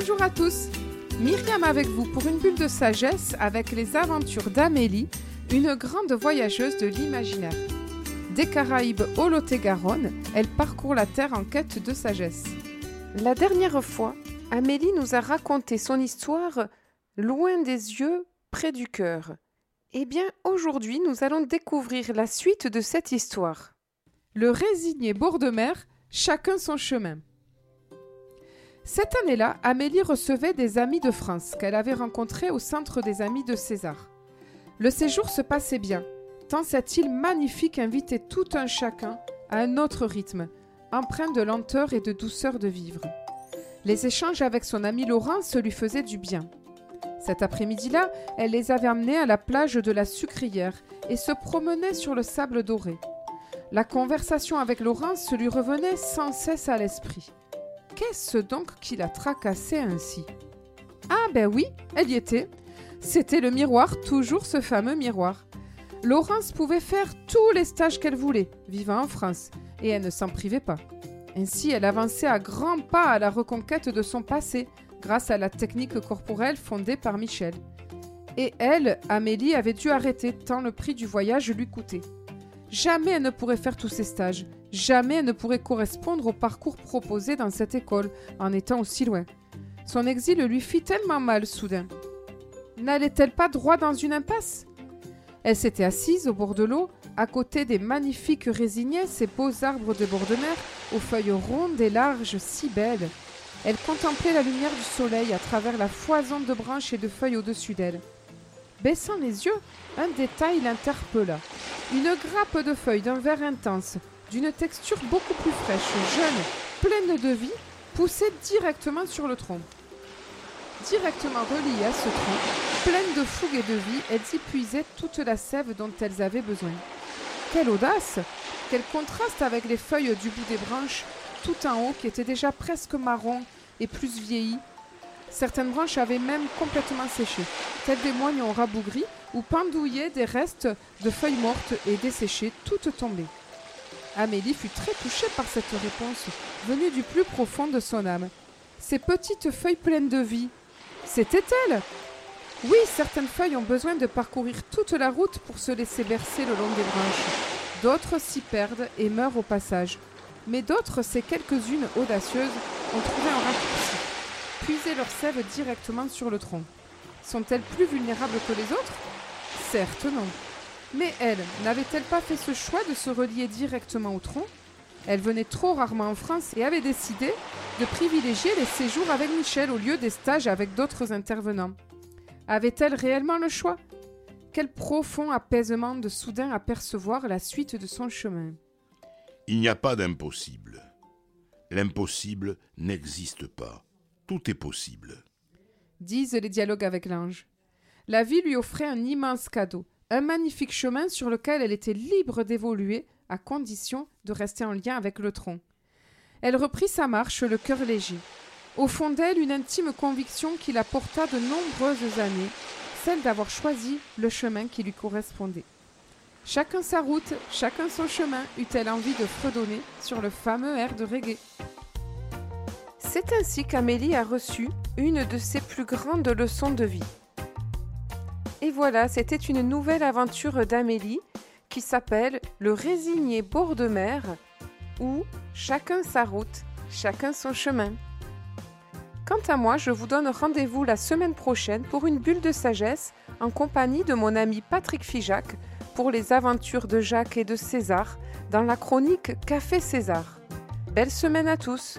Bonjour à tous Myriam avec vous pour une bulle de sagesse avec les aventures d'Amélie, une grande voyageuse de l'imaginaire. Des Caraïbes au Lot-et-Garonne, elle parcourt la Terre en quête de sagesse. La dernière fois, Amélie nous a raconté son histoire loin des yeux, près du cœur. Eh bien, aujourd'hui, nous allons découvrir la suite de cette histoire. Le résigné bord de mer, chacun son chemin. Cette année-là, Amélie recevait des amis de France qu'elle avait rencontrés au centre des amis de César. Le séjour se passait bien, tant cette île magnifique invitait tout un chacun à un autre rythme, empreint de lenteur et de douceur de vivre. Les échanges avec son ami Laurence lui faisaient du bien. Cet après-midi-là, elle les avait amenés à la plage de la Sucrière et se promenait sur le sable doré. La conversation avec Laurence lui revenait sans cesse à l'esprit. Qu'est-ce donc qui la tracassait ainsi? Ah ben oui, elle y était. C'était le miroir, toujours ce fameux miroir. Laurence pouvait faire tous les stages qu'elle voulait, vivant en France, et elle ne s'en privait pas. Ainsi, elle avançait à grands pas à la reconquête de son passé, grâce à la technique corporelle fondée par Michel. Et elle, Amélie, avait dû arrêter tant le prix du voyage lui coûtait. Jamais elle ne pourrait faire tous ces stages, jamais elle ne pourrait correspondre au parcours proposé dans cette école en étant aussi loin. Son exil lui fit tellement mal soudain. N'allait-elle pas droit dans une impasse? Elle s'était assise au bord de l'eau, à côté des magnifiques résiniers, ces beaux arbres de bord de mer, aux feuilles rondes et larges, si belles. Elle contemplait la lumière du soleil à travers la foison de branches et de feuilles au-dessus d'elle. Baissant les yeux, un détail l'interpella. Une grappe de feuilles d'un vert intense, d'une texture beaucoup plus fraîche, jeune, pleine de vie, poussait directement sur le tronc. Directement reliée à ce tronc, pleine de fougue et de vie, elles y puisaient toute la sève dont elles avaient besoin. Quelle audace Quel contraste avec les feuilles du bout des branches, tout en haut, qui étaient déjà presque marron et plus vieillies. Certaines branches avaient même complètement séché, telles des moignons rabougris ou pendouillaient des restes de feuilles mortes et desséchées, toutes tombées. Amélie fut très touchée par cette réponse, venue du plus profond de son âme. Ces petites feuilles pleines de vie, c'était elle Oui, certaines feuilles ont besoin de parcourir toute la route pour se laisser bercer le long des branches. D'autres s'y perdent et meurent au passage. Mais d'autres, ces quelques-unes audacieuses, ont trouvé un raccourci. Puiser leur sève directement sur le tronc. Sont-elles plus vulnérables que les autres? Certes non. Mais elle, n'avait-elle pas fait ce choix de se relier directement au tronc? Elle venait trop rarement en France et avait décidé de privilégier les séjours avec Michel au lieu des stages avec d'autres intervenants. Avait-elle réellement le choix? Quel profond apaisement de soudain apercevoir la suite de son chemin. Il n'y a pas d'impossible. L'impossible n'existe pas. Tout est possible. Disent les dialogues avec l'ange. La vie lui offrait un immense cadeau, un magnifique chemin sur lequel elle était libre d'évoluer à condition de rester en lien avec le tronc. Elle reprit sa marche, le cœur léger. Au fond d'elle, une intime conviction qui la porta de nombreuses années, celle d'avoir choisi le chemin qui lui correspondait. Chacun sa route, chacun son chemin, eut-elle envie de fredonner sur le fameux air de reggae. C'est ainsi qu'Amélie a reçu une de ses plus grandes leçons de vie. Et voilà, c'était une nouvelle aventure d'Amélie qui s'appelle Le résigné bord de mer ou Chacun sa route, chacun son chemin. Quant à moi, je vous donne rendez-vous la semaine prochaine pour une bulle de sagesse en compagnie de mon ami Patrick Fijac pour les aventures de Jacques et de César dans la chronique Café César. Belle semaine à tous